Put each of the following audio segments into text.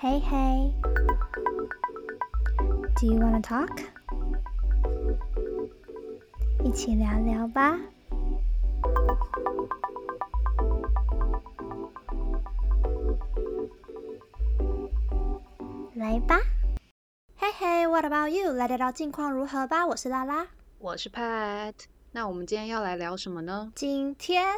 Hey hey, do you wanna talk? 一起聊聊吧。来吧。嘿嘿，What about you？来聊聊近况如何吧。我是拉拉，我是 Pat。那我们今天要来聊什么呢？今天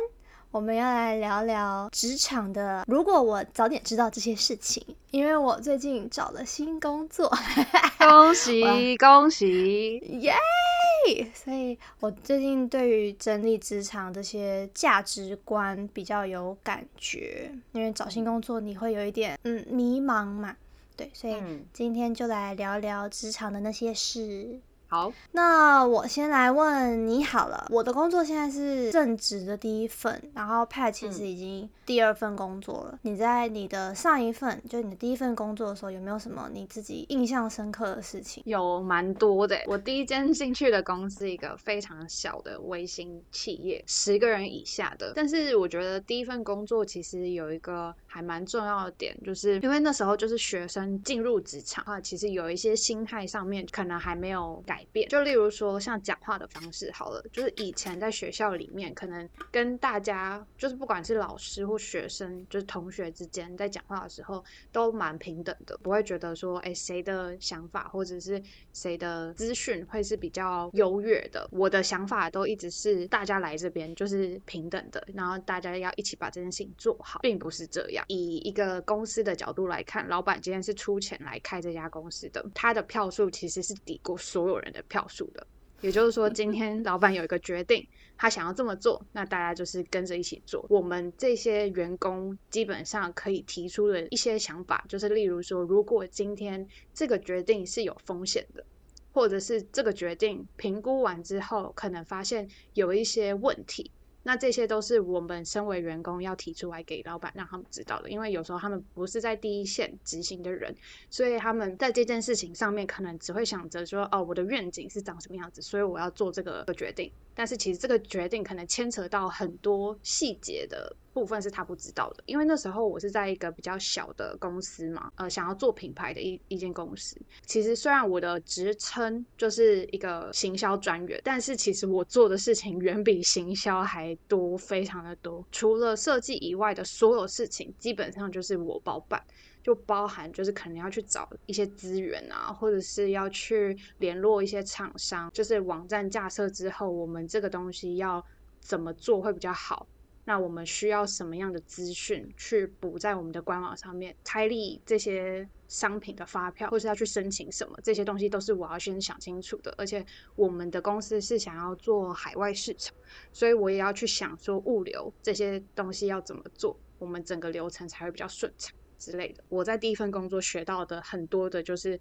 我们要来聊聊职场的。如果我早点知道这些事情，因为我最近找了新工作，恭喜恭喜，耶！所以我最近对于整理职场这些价值观比较有感觉，因为找新工作你会有一点嗯迷茫嘛，对，所以今天就来聊聊职场的那些事。好，那我先来问你好了。我的工作现在是正职的第一份，然后 Pat 其实已经第二份工作了。你在你的上一份，就你的第一份工作的时候，有没有什么你自己印象深刻的事情？有蛮多的。我第一间进去的公司，一个非常小的微型企业，十个人以下的。但是我觉得第一份工作其实有一个还蛮重要的点，就是因为那时候就是学生进入职场啊，其实有一些心态上面可能还没有改。变就例如说像讲话的方式好了，就是以前在学校里面，可能跟大家就是不管是老师或学生，就是同学之间在讲话的时候都蛮平等的，不会觉得说哎谁的想法或者是谁的资讯会是比较优越的。我的想法都一直是大家来这边就是平等的，然后大家要一起把这件事情做好，并不是这样。以一个公司的角度来看，老板今天是出钱来开这家公司的，他的票数其实是抵过所有人。的票数的，也就是说，今天老板有一个决定，他想要这么做，那大家就是跟着一起做。我们这些员工基本上可以提出的一些想法，就是例如说，如果今天这个决定是有风险的，或者是这个决定评估完之后，可能发现有一些问题。那这些都是我们身为员工要提出来给老板让他们知道的，因为有时候他们不是在第一线执行的人，所以他们在这件事情上面可能只会想着说，哦，我的愿景是长什么样子，所以我要做这个决定。但是其实这个决定可能牵扯到很多细节的部分是他不知道的，因为那时候我是在一个比较小的公司嘛，呃，想要做品牌的一一间公司。其实虽然我的职称就是一个行销专员，但是其实我做的事情远比行销还多，非常的多。除了设计以外的所有事情，基本上就是我包办。就包含就是可能要去找一些资源啊，或者是要去联络一些厂商，就是网站架设之后，我们这个东西要怎么做会比较好？那我们需要什么样的资讯去补在我们的官网上面？开立这些商品的发票，或是要去申请什么？这些东西都是我要先想清楚的。而且我们的公司是想要做海外市场，所以我也要去想说物流这些东西要怎么做，我们整个流程才会比较顺畅。之类的，我在第一份工作学到的很多的就是，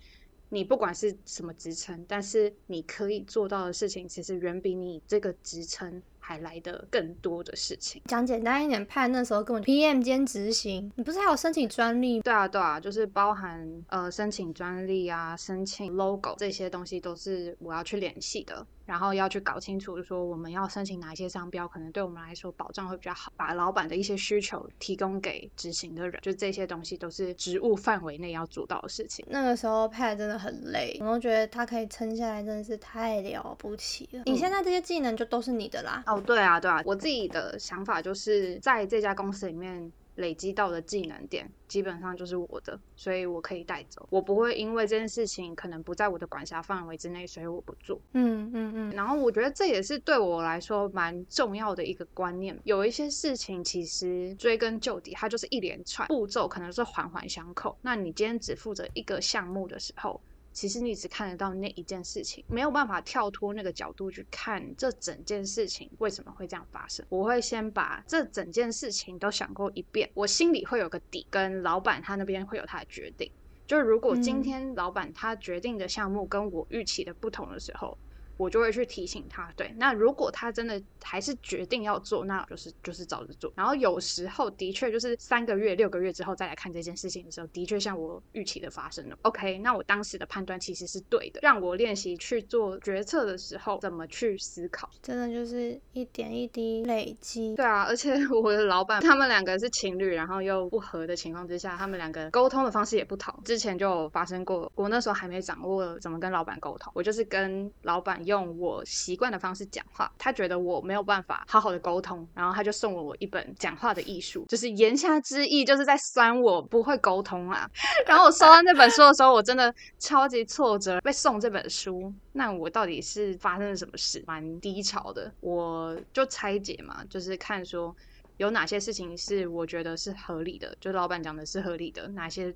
你不管是什么职称，但是你可以做到的事情，其实远比你这个职称。还来的更多的事情，讲简单一点，判那时候根本 PM 兼执行，你不是还有申请专利？对啊，对啊，就是包含呃申请专利啊，申请 logo 这些东西都是我要去联系的，然后要去搞清楚说我们要申请哪一些商标，可能对我们来说保障会比较好，把老板的一些需求提供给执行的人，就这些东西都是职务范围内要做到的事情。那个时候 Pat 真的很累，我都觉得他可以撑下来，真的是太了不起了。你现在这些技能就都是你的啦。哦，对啊，对啊，我自己的想法就是在这家公司里面累积到的技能点，基本上就是我的，所以我可以带走。我不会因为这件事情可能不在我的管辖范围之内，所以我不做。嗯嗯嗯。然后我觉得这也是对我来说蛮重要的一个观念。有一些事情其实追根究底，它就是一连串步骤，可能是环环相扣。那你今天只负责一个项目的时候。其实你只看得到那一件事情，没有办法跳脱那个角度去看这整件事情为什么会这样发生。我会先把这整件事情都想过一遍，我心里会有个底，跟老板他那边会有他的决定。就是如果今天老板他决定的项目跟我预期的不同的时候，我就会去提醒他。对，那如果他真的还是决定要做，那就是就是照着做。然后有时候的确就是三个月、六个月之后再来看这件事情的时候，的确像我预期的发生了。OK，那我当时的判断其实是对的，让我练习去做决策的时候怎么去思考。真的就是一点一滴累积。对啊，而且 我的老板他们两个是情侣，然后又不和的情况之下，他们两个沟通的方式也不同。之前就发生过，我那时候还没掌握怎么跟老板沟通，我就是跟老板用我习惯的方式讲话，他觉得我没有办法好好的沟通，然后他就送了我一本讲话的艺术，就是言下之意就是在酸我不会沟通啊。然后我收到那本书的时候，我真的超级挫折，被送这本书，那我到底是发生了什么事？蛮低潮的，我就拆解嘛，就是看说有哪些事情是我觉得是合理的，就老板讲的是合理的，哪些。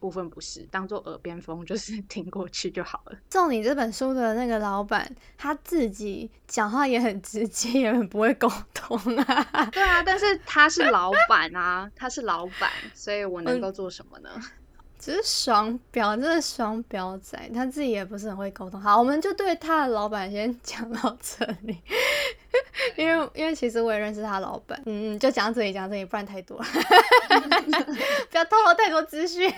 部分不是当做耳边风，就是 听过去就好了。送你这本书的那个老板，他自己讲话也很直接，也很不会沟通啊。对啊，但是他是老板啊，他是老板，所以我能够做什么呢？只是双标，真的双标仔，他自己也不是很会沟通。好，我们就对他的老板先讲到这里，因为因为其实我也认识他老板，嗯嗯，就讲这里讲这里，不然太多了，不要透露太多资讯。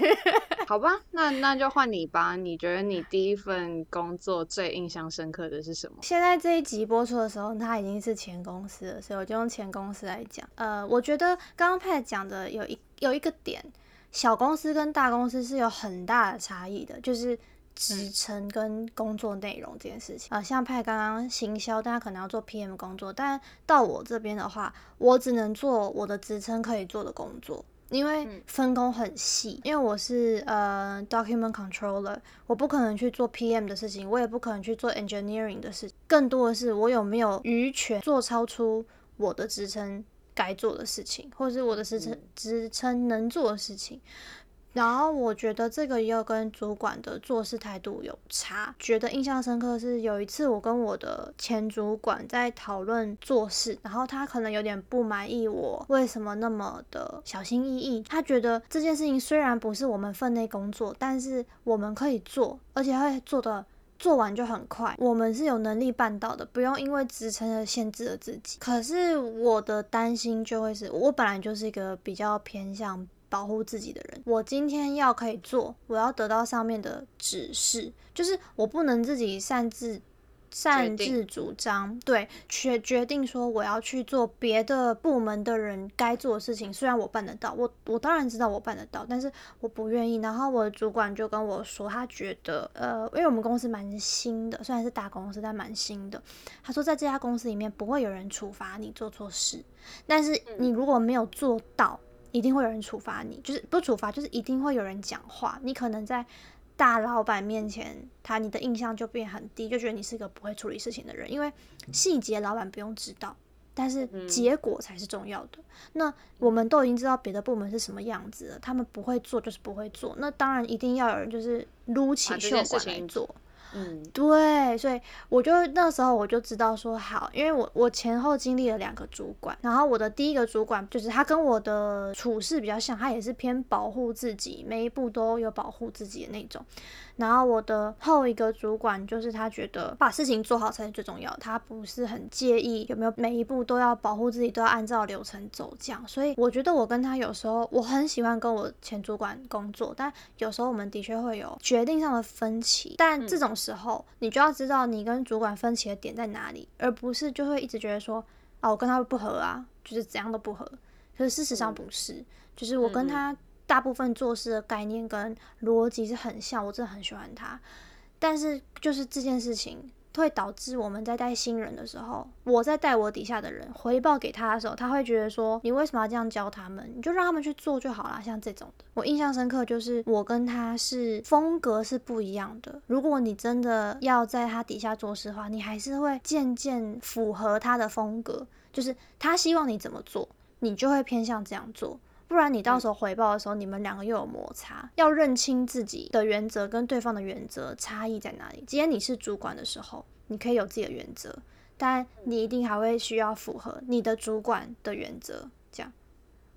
好吧，那那就换你吧。你觉得你第一份工作最印象深刻的是什么？现在这一集播出的时候，他已经是前公司了，所以我就用前公司来讲。呃，我觉得刚刚 Pat 讲的有一有一个点。小公司跟大公司是有很大的差异的，就是职称跟工作内容这件事情啊。像派刚刚行销，大家可能要做 PM 工作，但到我这边的话，我只能做我的职称可以做的工作，因为分工很细。因为我是呃 document controller，我不可能去做 PM 的事情，我也不可能去做 engineering 的事情，更多的是我有没有余权做超出我的职称。该做的事情，或者是我的职称职称能做的事情，然后我觉得这个也有跟主管的做事态度有差。觉得印象深刻是有一次我跟我的前主管在讨论做事，然后他可能有点不满意我为什么那么的小心翼翼。他觉得这件事情虽然不是我们分内工作，但是我们可以做，而且会做的。做完就很快，我们是有能力办到的，不用因为职称而限制了自己。可是我的担心就会是，我本来就是一个比较偏向保护自己的人，我今天要可以做，我要得到上面的指示，就是我不能自己擅自。擅自主张，对，决决定说我要去做别的部门的人该做的事情。虽然我办得到，我我当然知道我办得到，但是我不愿意。然后我的主管就跟我说，他觉得，呃，因为我们公司蛮新的，虽然是大公司，但蛮新的。他说，在这家公司里面不会有人处罚你做错事，但是你如果没有做到，一定会有人处罚你，就是不处罚，就是一定会有人讲话。你可能在。大老板面前，他你的印象就变很低，就觉得你是一个不会处理事情的人，因为细节老板不用知道，但是结果才是重要的。那我们都已经知道别的部门是什么样子了，他们不会做就是不会做，那当然一定要有人就是撸起袖管来做。嗯，对，所以我就那时候我就知道说好，因为我我前后经历了两个主管，然后我的第一个主管就是他跟我的处事比较像，他也是偏保护自己，每一步都有保护自己的那种。然后我的后一个主管就是他觉得把事情做好才是最重要，他不是很介意有没有每一步都要保护自己，都要按照流程走这样。所以我觉得我跟他有时候我很喜欢跟我前主管工作，但有时候我们的确会有决定上的分歧。但这种时候你就要知道你跟主管分歧的点在哪里，而不是就会一直觉得说啊我跟他不合啊，就是怎样都不合。可是事实上不是，就是我跟他。大部分做事的概念跟逻辑是很像，我真的很喜欢他。但是就是这件事情会导致我们在带新人的时候，我在带我底下的人回报给他的时候，他会觉得说：“你为什么要这样教他们？你就让他们去做就好了。”像这种的，我印象深刻，就是我跟他是风格是不一样的。如果你真的要在他底下做事的话，你还是会渐渐符合他的风格，就是他希望你怎么做，你就会偏向这样做。不然你到时候回报的时候，你们两个又有摩擦。要认清自己的原则跟对方的原则差异在哪里。今天你是主管的时候，你可以有自己的原则，但你一定还会需要符合你的主管的原则。这样，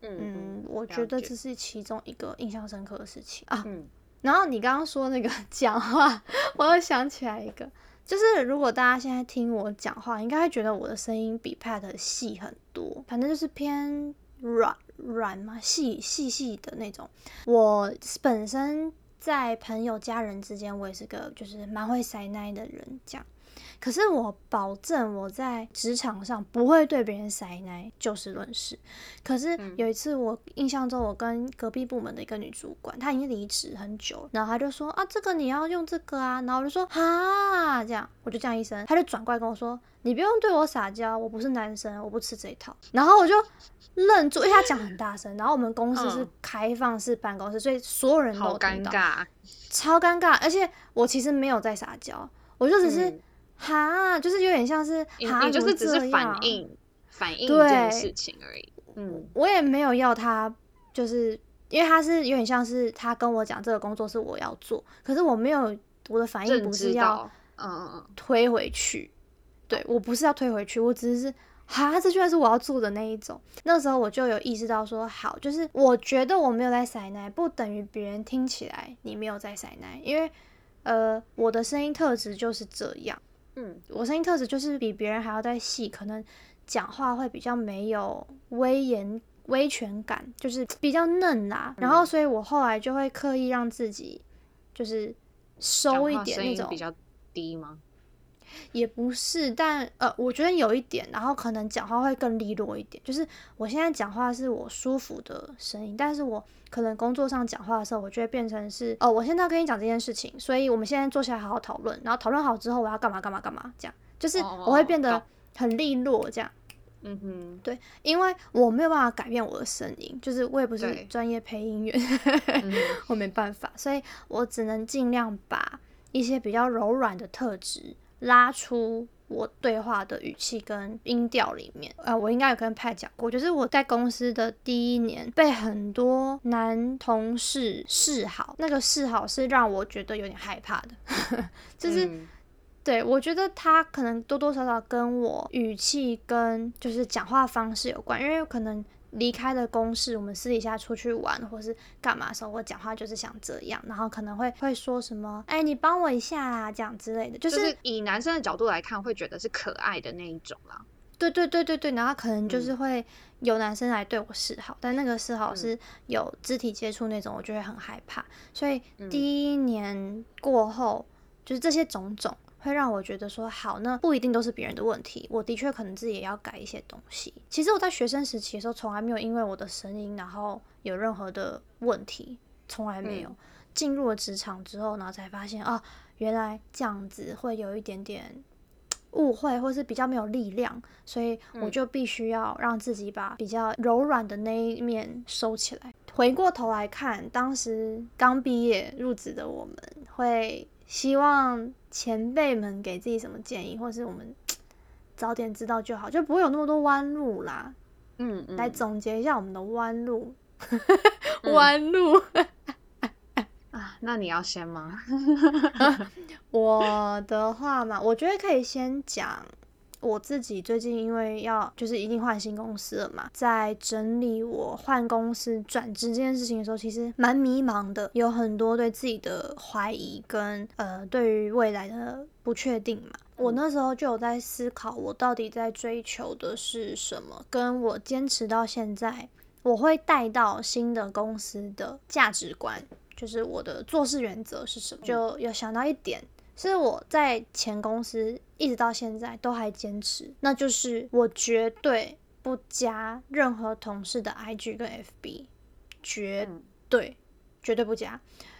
嗯，我觉得这是其中一个印象深刻的事情啊。然后你刚刚说那个 讲话，我又想起来一个，就是如果大家现在听我讲话，应该会觉得我的声音比 Pat 细很多，反正就是偏软软嘛，细细细的那种。我本身在朋友家人之间，我也是个就是蛮会塞奶的人，这样。可是我保证我在职场上不会对别人塞奶，就事论事。可是有一次我印象中，我跟隔壁部门的一个女主管，她已经离职很久，然后她就说啊，这个你要用这个啊，然后我就说啊，这样我就这样一声，她就转过来跟我说，你不用对我撒娇，我不是男生，我不吃这一套。然后我就愣住，因为他讲很大声，然后我们公司是开放式办公室，所以所有人都尴尬，超尴尬。而且我其实没有在撒娇，我就只是。哈，就是有点像是，哈，就是只是反应反应这件事情而已。嗯，我也没有要他，就是因为他是有点像是他跟我讲这个工作是我要做，可是我没有我的反应不是要，嗯，推回去。对我不是要推回去，我只是哈，这居然是我要做的那一种。那时候我就有意识到说，好，就是我觉得我没有在塞奶，不等于别人听起来你没有在塞奶，因为呃，我的声音特质就是这样。嗯，我声音特质就是比别人还要再细，可能讲话会比较没有威严、威权感，就是比较嫩啦。然后，所以我后来就会刻意让自己就是收一点那种比较低吗？也不是，但呃，我觉得有一点，然后可能讲话会更利落一点。就是我现在讲话是我舒服的声音，但是我可能工作上讲话的时候，我就会变成是哦，我现在要跟你讲这件事情，所以我们现在坐下来好好讨论，然后讨论好之后我要干嘛干嘛干嘛，这样就是我会变得很利落，这样。嗯哼，对，因为我没有办法改变我的声音，就是我也不是专业配音员，我没办法，所以我只能尽量把一些比较柔软的特质。拉出我对话的语气跟音调里面，呃，我应该有跟派讲过，就是我在公司的第一年被很多男同事示好，那个示好是让我觉得有点害怕的，就是对我觉得他可能多多少少跟我语气跟就是讲话方式有关，因为可能。离开了公事，我们私底下出去玩或是干嘛的时候，我讲话就是想这样，然后可能会会说什么，哎，你帮我一下啦，这样之类的，就是以男生的角度来看，会觉得是可爱的那一种啦。对对对对对，然后可能就是会有男生来对我示好，但那个示好是有肢体接触那种，我就会很害怕。所以第一年过后，就是这些种种。会让我觉得说好，那不一定都是别人的问题，我的确可能自己也要改一些东西。其实我在学生时期的时候，从来没有因为我的声音然后有任何的问题，从来没有。进入了职场之后，然后才发现啊，原来这样子会有一点点误会，或是比较没有力量，所以我就必须要让自己把比较柔软的那一面收起来。回过头来看，当时刚毕业入职的我们会。希望前辈们给自己什么建议，或是我们 早点知道就好，就不会有那么多弯路啦。嗯，来总结一下我们的弯路，弯路 啊，那你要先吗？我的话嘛，我觉得可以先讲。我自己最近因为要就是一定换新公司了嘛，在整理我换公司转职这件事情的时候，其实蛮迷茫的，有很多对自己的怀疑跟呃对于未来的不确定嘛。我那时候就有在思考，我到底在追求的是什么，跟我坚持到现在，我会带到新的公司的价值观，就是我的做事原则是什么，就有想到一点。是我在前公司一直到现在都还坚持，那就是我绝对不加任何同事的 IG 跟 FB，绝对绝对不加。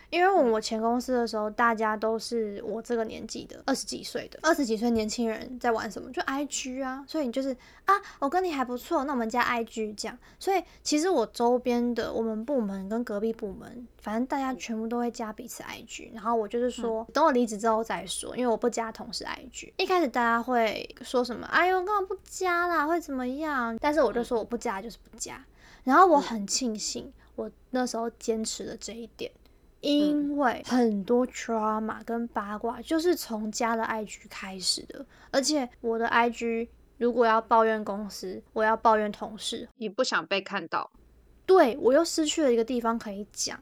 因为我前公司的时候，大家都是我这个年纪的，二十几岁的，二十几岁年轻人在玩什么？就 I G 啊，所以你就是啊，我跟你还不错，那我们加 I G 这样。所以其实我周边的我们部门跟隔壁部门，反正大家全部都会加彼此 I G。然后我就是说，等我离职之后再说，因为我不加同事 I G。一开始大家会说什么？哎呦，干嘛不加啦？会怎么样？但是我就说我不加就是不加。然后我很庆幸，我那时候坚持了这一点。因为很多 trauma 跟八卦就是从加了 IG 开始的，而且我的 IG 如果要抱怨公司，我要抱怨同事，你不想被看到，对我又失去了一个地方可以讲，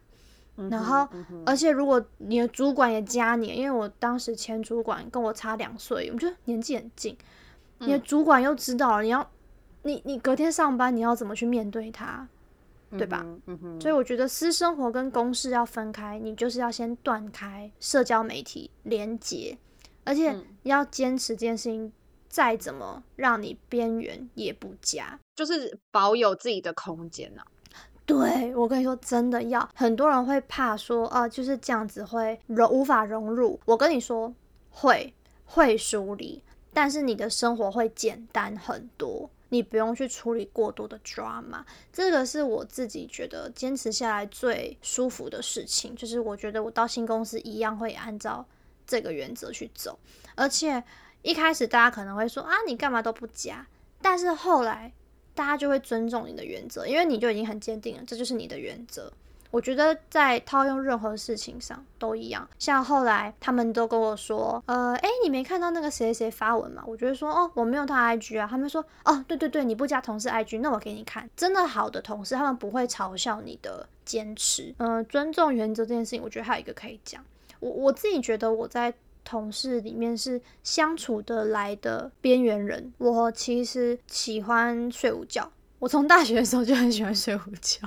然后，而且如果你的主管也加你，因为我当时前主管跟我差两岁，我觉得年纪很近，你的主管又知道了，你要你你隔天上班你要怎么去面对他，对吧？所以我觉得私生活跟公事要分开，你就是要先断开社交媒体连接，而且要坚持这件事情，再怎么让你边缘也不加，就是保有自己的空间呢。对我跟你说，真的要很多人会怕说，啊，就是这样子会融无法融入。我跟你说，会会疏离，但是你的生活会简单很多，你不用去处理过多的 drama。这个是我自己觉得坚持下来最舒服的事情，就是我觉得我到新公司一样会按照这个原则去走。而且一开始大家可能会说，啊，你干嘛都不加，但是后来。大家就会尊重你的原则，因为你就已经很坚定了，这就是你的原则。我觉得在套用任何事情上都一样。像后来他们都跟我说，呃，哎，你没看到那个谁谁发文吗？我觉得说，哦，我没有他 IG 啊。他们说，哦，对对对，你不加同事 IG，那我给你看。真的好的同事，他们不会嘲笑你的坚持。嗯，尊重原则这件事情，我觉得还有一个可以讲。我我自己觉得我在。同事里面是相处得来的边缘人。我其实喜欢睡午觉，我从大学的时候就很喜欢睡午觉，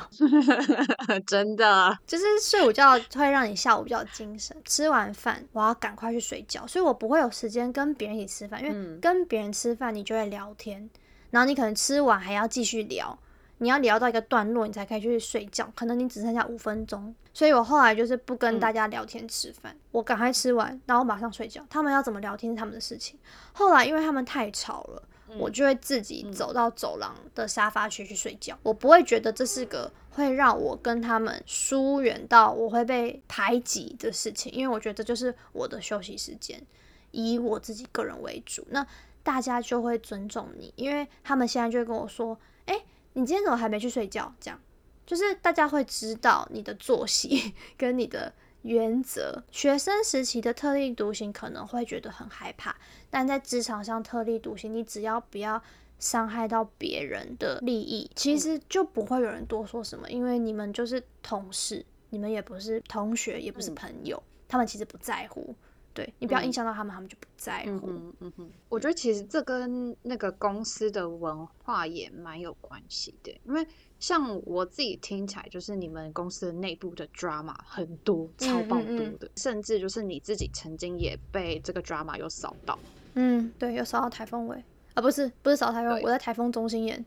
真的，就是睡午觉会让你下午比较精神。吃完饭我要赶快去睡觉，所以我不会有时间跟别人一起吃饭，因为跟别人吃饭你就会聊天，然后你可能吃完还要继续聊。你要聊到一个段落，你才可以去睡觉。可能你只剩下五分钟，所以我后来就是不跟大家聊天吃饭，我赶快吃完，然后马上睡觉。他们要怎么聊天是他们的事情。后来因为他们太吵了，我就会自己走到走廊的沙发区去睡觉。我不会觉得这是个会让我跟他们疏远到我会被排挤的事情，因为我觉得就是我的休息时间，以我自己个人为主。那大家就会尊重你，因为他们现在就会跟我说，哎。你今天怎么还没去睡觉？这样就是大家会知道你的作息 跟你的原则。学生时期的特立独行可能会觉得很害怕，但在职场上特立独行，你只要不要伤害到别人的利益，其实就不会有人多说什么，因为你们就是同事，你们也不是同学，也不是朋友，他们其实不在乎。对你不要影响到他们，他们就不在乎。嗯嗯嗯，我觉得其实这跟那个公司的文化也蛮有关系的，因为像我自己听起来，就是你们公司的内部的 drama 很多，超爆多的，甚至就是你自己曾经也被这个 drama 有扫到。嗯，对，有扫到台风尾啊，不是不是扫台风，我在台风中心演。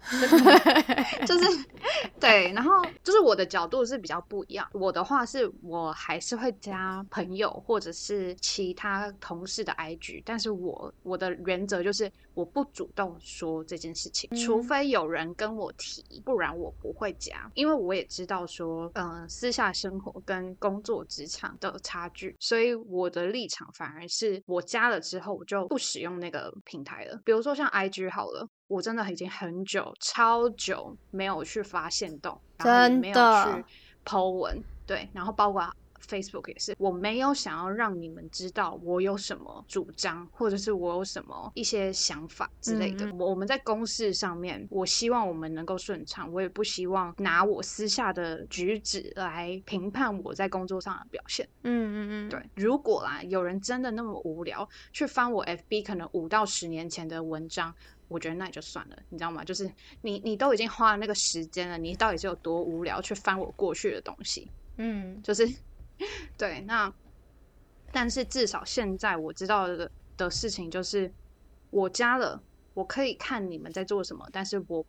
就是对，然后就是我的角度是比较不一样。我的话是我还是会加朋友或者是其他同事的 IG，但是我我的原则就是我不主动说这件事情，除非有人跟我提，不然我不会加。因为我也知道说，嗯，私下生活跟工作职场的差距，所以我的立场反而是我加了之后我就不使用那个平台了。比如说像 IG 好了。我真的已经很久、超久没有去发现动，然后没有去 Po 文，对，然后包括 Facebook 也是，我没有想要让你们知道我有什么主张，或者是我有什么一些想法之类的。我我们在公事上面，我希望我们能够顺畅，我也不希望拿我私下的举止来评判我在工作上的表现。嗯嗯嗯，对。如果啦，有人真的那么无聊，去翻我 FB 可能五到十年前的文章。我觉得那也就算了，你知道吗？就是你你都已经花了那个时间了，你到底是有多无聊去翻我过去的东西？嗯，就是对。那但是至少现在我知道的的事情就是，我加了，我可以看你们在做什么，但是我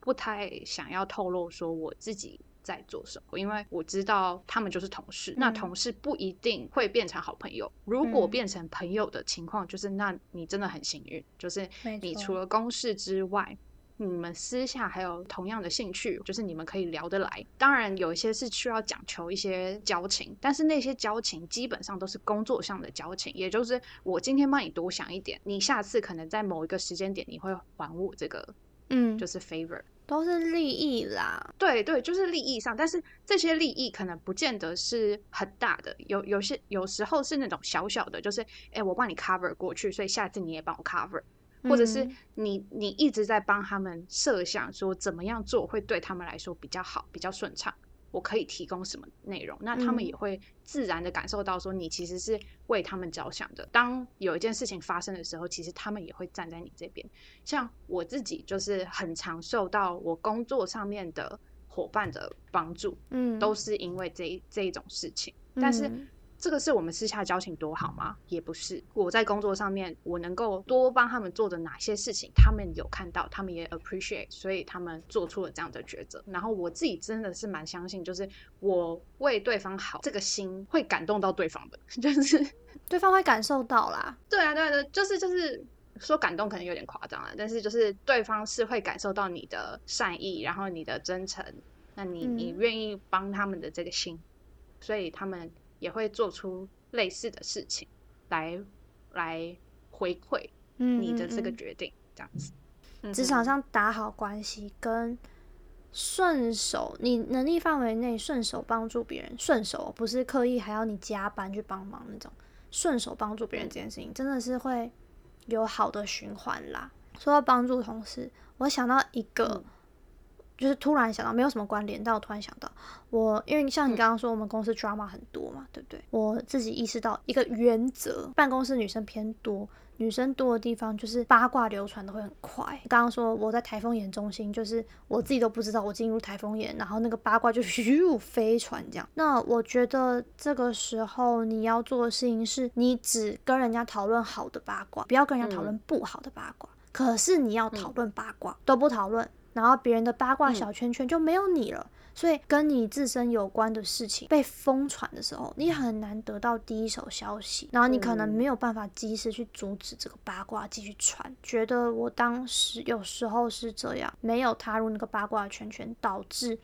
不太想要透露说我自己。在做什么？因为我知道他们就是同事，那同事不一定会变成好朋友。如果变成朋友的情况，就是那你真的很幸运，就是你除了公事之外，你们私下还有同样的兴趣，就是你们可以聊得来。当然，有一些是需要讲求一些交情，但是那些交情基本上都是工作上的交情，也就是我今天帮你多想一点，你下次可能在某一个时间点你会还我这个，嗯，就是 favor。都是利益啦，对对，就是利益上，但是这些利益可能不见得是很大的，有有些有时候是那种小小的，就是哎，我帮你 cover 过去，所以下次你也帮我 cover，或者是你你一直在帮他们设想说怎么样做会对他们来说比较好，比较顺畅，我可以提供什么内容，那他们嗯也会自然的感受到说你其实是为他们着想的。当有一件事情发生的时候，其实他们也会站在你这边。像我自己就是很常受到我工作上面的伙伴的帮助，嗯，都是因为这一这一种事情。但是嗯这个是我们私下交情多好吗？也不是。我在工作上面，我能够多帮他们做的哪些事情，他们有看到，他们也 appreciate，所以他们做出了这样的抉择。然后我自己真的是蛮相信，就是我为对方好，这个心会感动到对方的，就是对方会感受到啦。对啊，对啊，对啊，就是就是说感动可能有点夸张了，但是就是对方是会感受到你的善意，然后你的真诚，那你你嗯愿意帮他们的这个心，所以他们也会做出类似的事情来来回馈嗯，你的这个嗯决定，这样子。嗯职场上打好关系跟顺手，你能力范围内顺手帮助别人，顺手不是刻意还要你加班去帮忙那种，顺手帮助别人这件事情，真的是会有好的循环啦。说到帮助同事，我想到一个，嗯就是突然想到，没有什么关联，但我突然想到，我因为像你嗯刚刚说，我们公司 drama 很多嘛，对不对？我自己意识到一个原则，办公室女生偏多，女生多的地方就是八卦流传的会很快。刚刚说我在台风眼中心，就是我自己都不知道我进入台风眼，然后那个八卦就 咻飞传这样。那我觉得这个时候你要做的事情是，你只跟人家讨论好的八卦，不要跟人家讨论不好的八卦。可是你要讨论八卦，都不讨论，然后别人的八卦小圈圈就没有你了。所以跟你自身有关的事情被疯传的时候，你很难得到第一手消息，然后你可能嗯没有办法及时去阻止这个八卦继续传。觉得我当时有时候是这样，没有踏入那个八卦圈圈，导致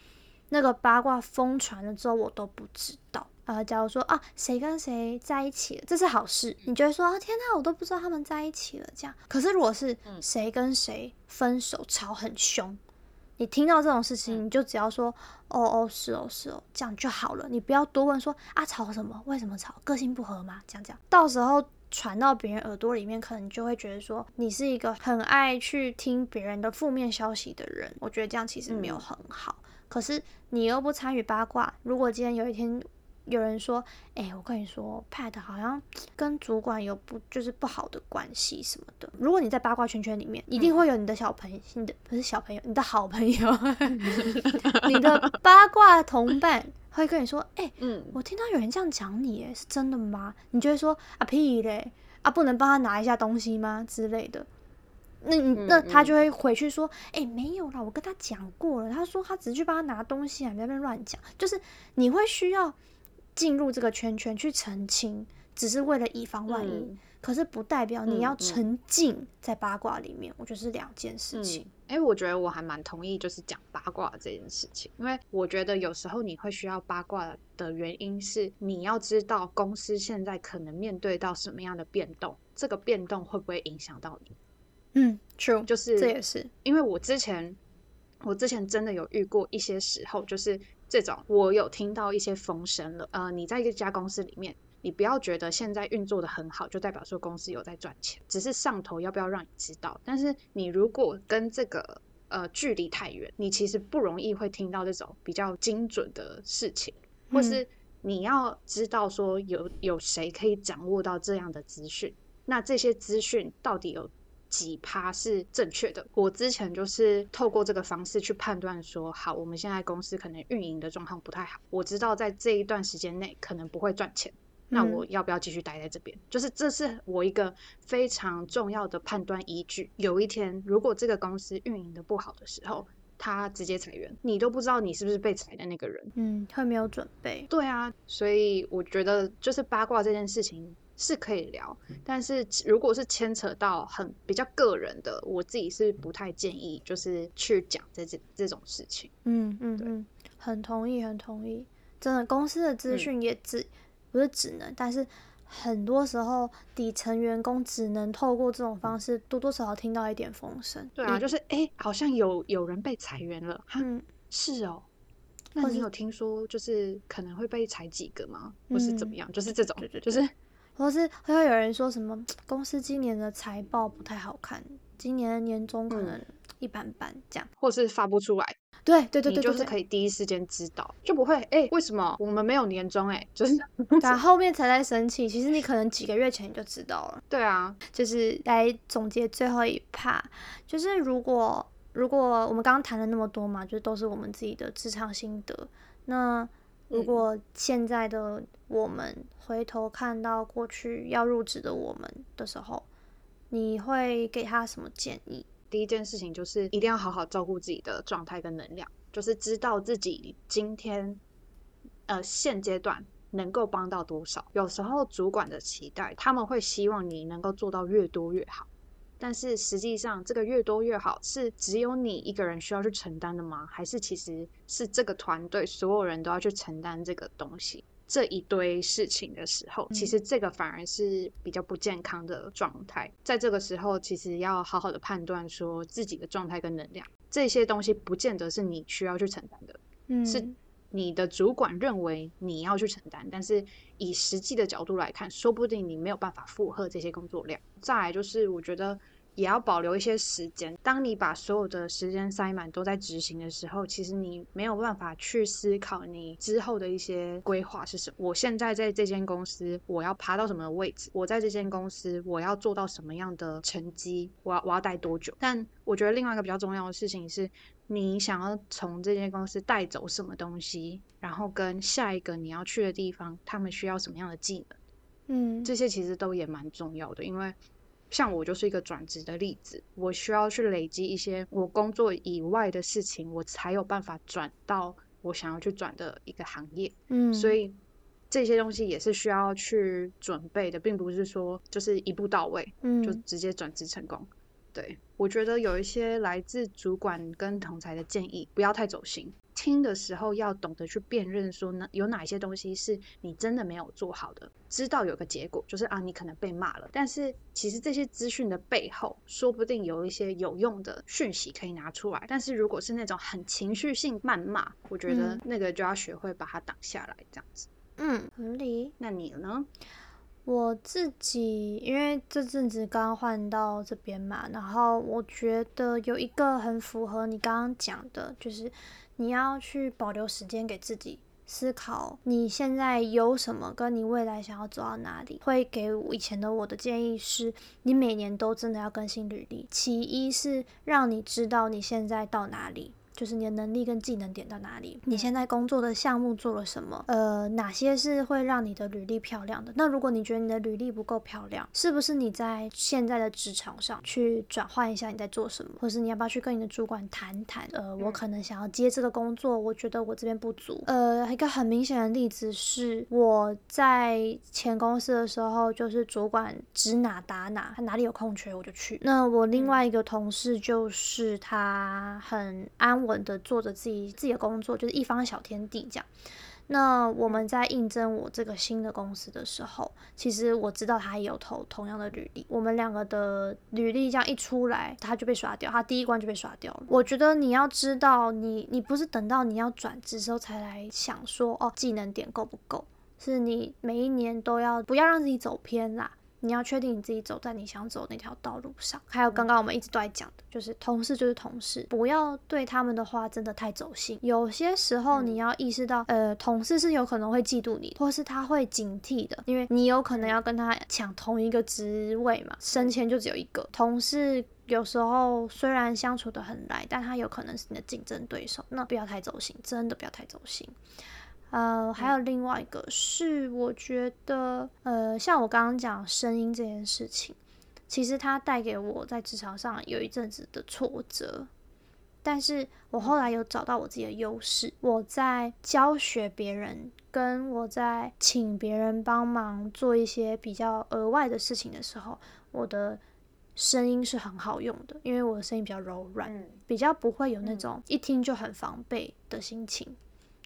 那个八卦疯传了之后，我都不知道。呃，假如说啊，谁跟谁在一起了，这是好事，你就会说啊，天哪，我都不知道他们在一起了这样。可是如果是谁跟谁分手吵很凶，你听到这种事情，你就只要说哦哦是哦是哦，这样就好了，你不要多问说啊吵什么，为什么吵，个性不合吗？这样这样，到时候传到别人耳朵里面，可能就会觉得说你是一个很爱去听别人的负面消息的人。我觉得这样其实没有嗯很好。可是你又不参与八卦，如果今天有一天有人说，哎、我跟你说，Pat 好像跟主管有不就是不好的关系什么的。如果你在八卦圈圈里面，一定会有你的小朋友，你的不是小朋友，你的好朋友，你的八卦同伴会跟你说，哎、嗯，我听到有人这样讲你，哎，是真的吗？你就会说啊屁嘞，啊不能帮他拿一下东西吗之类的。那你那嗯他就会回去说，哎、没有啦，我跟他讲过了，他说他只是去帮他拿东西啊，你在那边乱讲。就是你会需要进入这个圈圈去澄清，只是为了以防万一。嗯可是不代表你要沉浸在八卦里面，我觉得是两件事情。哎、诶我觉得我还蛮同意，就是讲八卦这件事情，因为我觉得有时候你会需要八卦的原因是，你要知道公司现在可能面对到什么样的变动，这个变动会不会影响到你？嗯，true，就是这也是，因为我之前，我之前真的有遇过一些时候，就是这种我有听到一些风声了。呃，你在一家公司里面，你不要觉得现在运作的很好，就代表说公司有在赚钱，只是上头要不要让你知道。但是你如果跟这个呃距离太远，你其实不容易会听到这种比较精准的事情，或嗯是你要知道说有有谁可以掌握到这样的资讯，那这些资讯到底有几趴是正确的？我之前就是透过这个方式去判断说，好，我们现在公司可能运营的状况不太好，我知道在这一段时间内可能不会赚钱。那嗯我要不要继续待在这边？就是这是我一个非常重要的判断依据。有一天，如果这个公司运营的不好的时候，他直接裁员，你都不知道你是不是被裁的那个人。嗯，会没有准备。对啊，所以我觉得就是八卦这件事情是可以聊，但是如果是牵扯到很比较个人的，我自己是不太建议就是去讲这这这种事情。嗯嗯嗯，很同意，很同意。真的，公司的资嗯讯也只、不是只能，但是很多时候底层员工只能透过这种方式多多少少听到一点风声。对啊，你就是哎、诶好像有有人被裁员了，哈，嗯，是哦。那你有听说就是可能会被裁几个吗？或是怎么嗯样？就是这种，对对就是或是会有人说什么公司今年的财报不太好看，今年的年终可嗯能一般般这样。或是发不出来。对对对对，你就是可以第一时间知道，就不会哎，为什么我们没有年终？哎，就是打后面才在生气。其实你可能几个月前你就知道了。对啊，就是来总结最后一趴，就是如果如果我们刚刚谈了那么多嘛，就都是我们自己的职场心得。那如果现在的我们回头看到过去要入职的我们的时候，你会给他什么建议？第一件事情就是一定要好好照顾自己的状态跟能量，就是知道自己今天呃现阶段能够帮到多少。有时候主管的期待，他们会希望你能够做到越多越好，但是实际上这个越多越好是只有你一个人需要去承担的吗？还是其实是这个团队所有人都要去承担这个东西？这一堆事情的时候，其实这个反而是比较不健康的状态。在这个时候，其实要好好的判断说自己的状态跟能量，这些东西不见得是你需要去承担的，嗯，是你的主管认为你要去承担，但是以实际的角度来看，说不定你没有办法负荷这些工作量。再来就是，我觉得。也要保留一些时间。当你把所有的时间塞满，都在执行的时候，其实你没有办法去思考你之后的一些规划是什么。我现在在这间公司，我要爬到什么位置？我在这间公司，我要做到什么样的成绩？我要我要待多久？但我觉得另外一个比较重要的事情是，你想要从这间公司带走什么东西，然后跟下一个你要去的地方，他们需要什么样的技能？嗯，这些其实都也蛮重要的，因为。像我就是一个转职的例子，我需要去累积一些我工作以外的事情，我才有办法转到我想要去转的一个行业。嗯，所以这些东西也是需要去准备的，并不是说就是一步到位，嗯，就直接转职成功。对我觉得有一些来自主管跟同才的建议，不要太走心。听的时候要懂得去辨认，说呢有哪些东西是你真的没有做好的，知道有个结果就是啊你可能被骂了，但是其实这些资讯的背后，说不定有一些有用的讯息可以拿出来。但是如果是那种很情绪性谩骂，我觉得那个就要学会把它挡下来，这样子。嗯，合理。那你呢？我自己因为这阵子刚换到这边嘛，然后我觉得有一个很符合你刚刚讲的，就是你要去保留时间给自己思考，你现在有什么，跟你未来想要走到哪里。会给我以前的我的建议是，你每年都真的要更新履历。其一是让你知道你现在到哪里。就是你的能力跟技能点到哪里？你现在工作的项目做了什么？呃，哪些是会让你的履历漂亮的？那如果你觉得你的履历不够漂亮，是不是你在现在的职场上去转换一下你在做什么？或是你要不要去跟你的主管谈谈？呃，我可能想要接这个工作，我觉得我这边不足。呃，一个很明显的例子是我在前公司的时候，就是主管指哪打哪，他哪里有空缺我就去。那我另外一个同事就是他很安。稳稳的做着自己自己的工作，就是一方小天地这样。那我们在应征我这个新的公司的时候，其实我知道他也有投同样的履历。我们两个的履历这样一出来，他就被刷掉，他第一关就被刷掉了。我觉得你要知道，你你不是等到你要转职时候才来想说哦，技能点够不够，是你每一年都要不要让自己走偏啦。你要确定你自己走在你想走那条道路上。还有刚刚我们一直都在讲的，就是同事就是同事，不要对他们的话真的太走心。有些时候你要意识到，呃，同事是有可能会嫉妒你，或是他会警惕的，因为你有可能要跟他抢同一个职位嘛，升迁就只有一个。同事有时候虽然相处的很来，但他有可能是你的竞争对手，那不要太走心，真的不要太走心。呃，还有另外一个是，我觉得，呃，像我刚刚讲声音这件事情，其实它带给我在职场上有一阵子的挫折，但是我后来有找到我自己的优势。我在教学别人，跟我在请别人帮忙做一些比较额外的事情的时候，我的声音是很好用的，因为我的声音比较柔软，比较不会有那种一听就很防备的心情。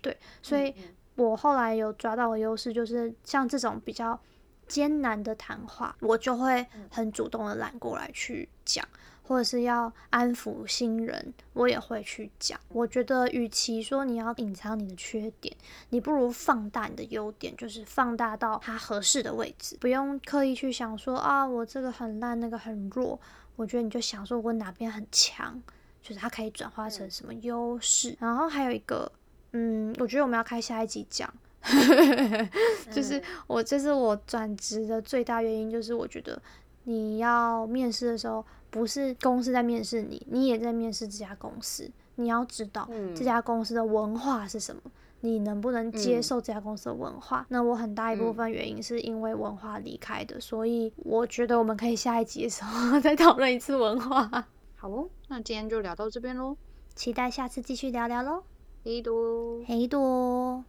对，所以我后来有抓到的优势，就是像这种比较艰难的谈话，我就会很主动的揽过来去讲，或者是要安抚新人，我也会去讲。我觉得，与其说你要隐藏你的缺点，你不如放大你的优点，就是放大到它合适的位置，不用刻意去想说啊，我这个很烂，那个很弱。我觉得你就想说我哪边很强。就是它可以转化成什么优势。然后还有一个，嗯，我觉得我们要开下一集讲，就是我这是我转职的最大原因，就是我觉得你要面试的时候，不是公司在面试你，你也在面试这家公司，你要知道这家公司的文化是什么。你能不能接受这家公司的文化？那我很大一部分原因是因为文化离开的，所以我觉得我们可以下一集的时候 再讨论一次文化。好哦，那今天就聊到这边喽，期待下次继续聊聊喽。Hej då! Hej då!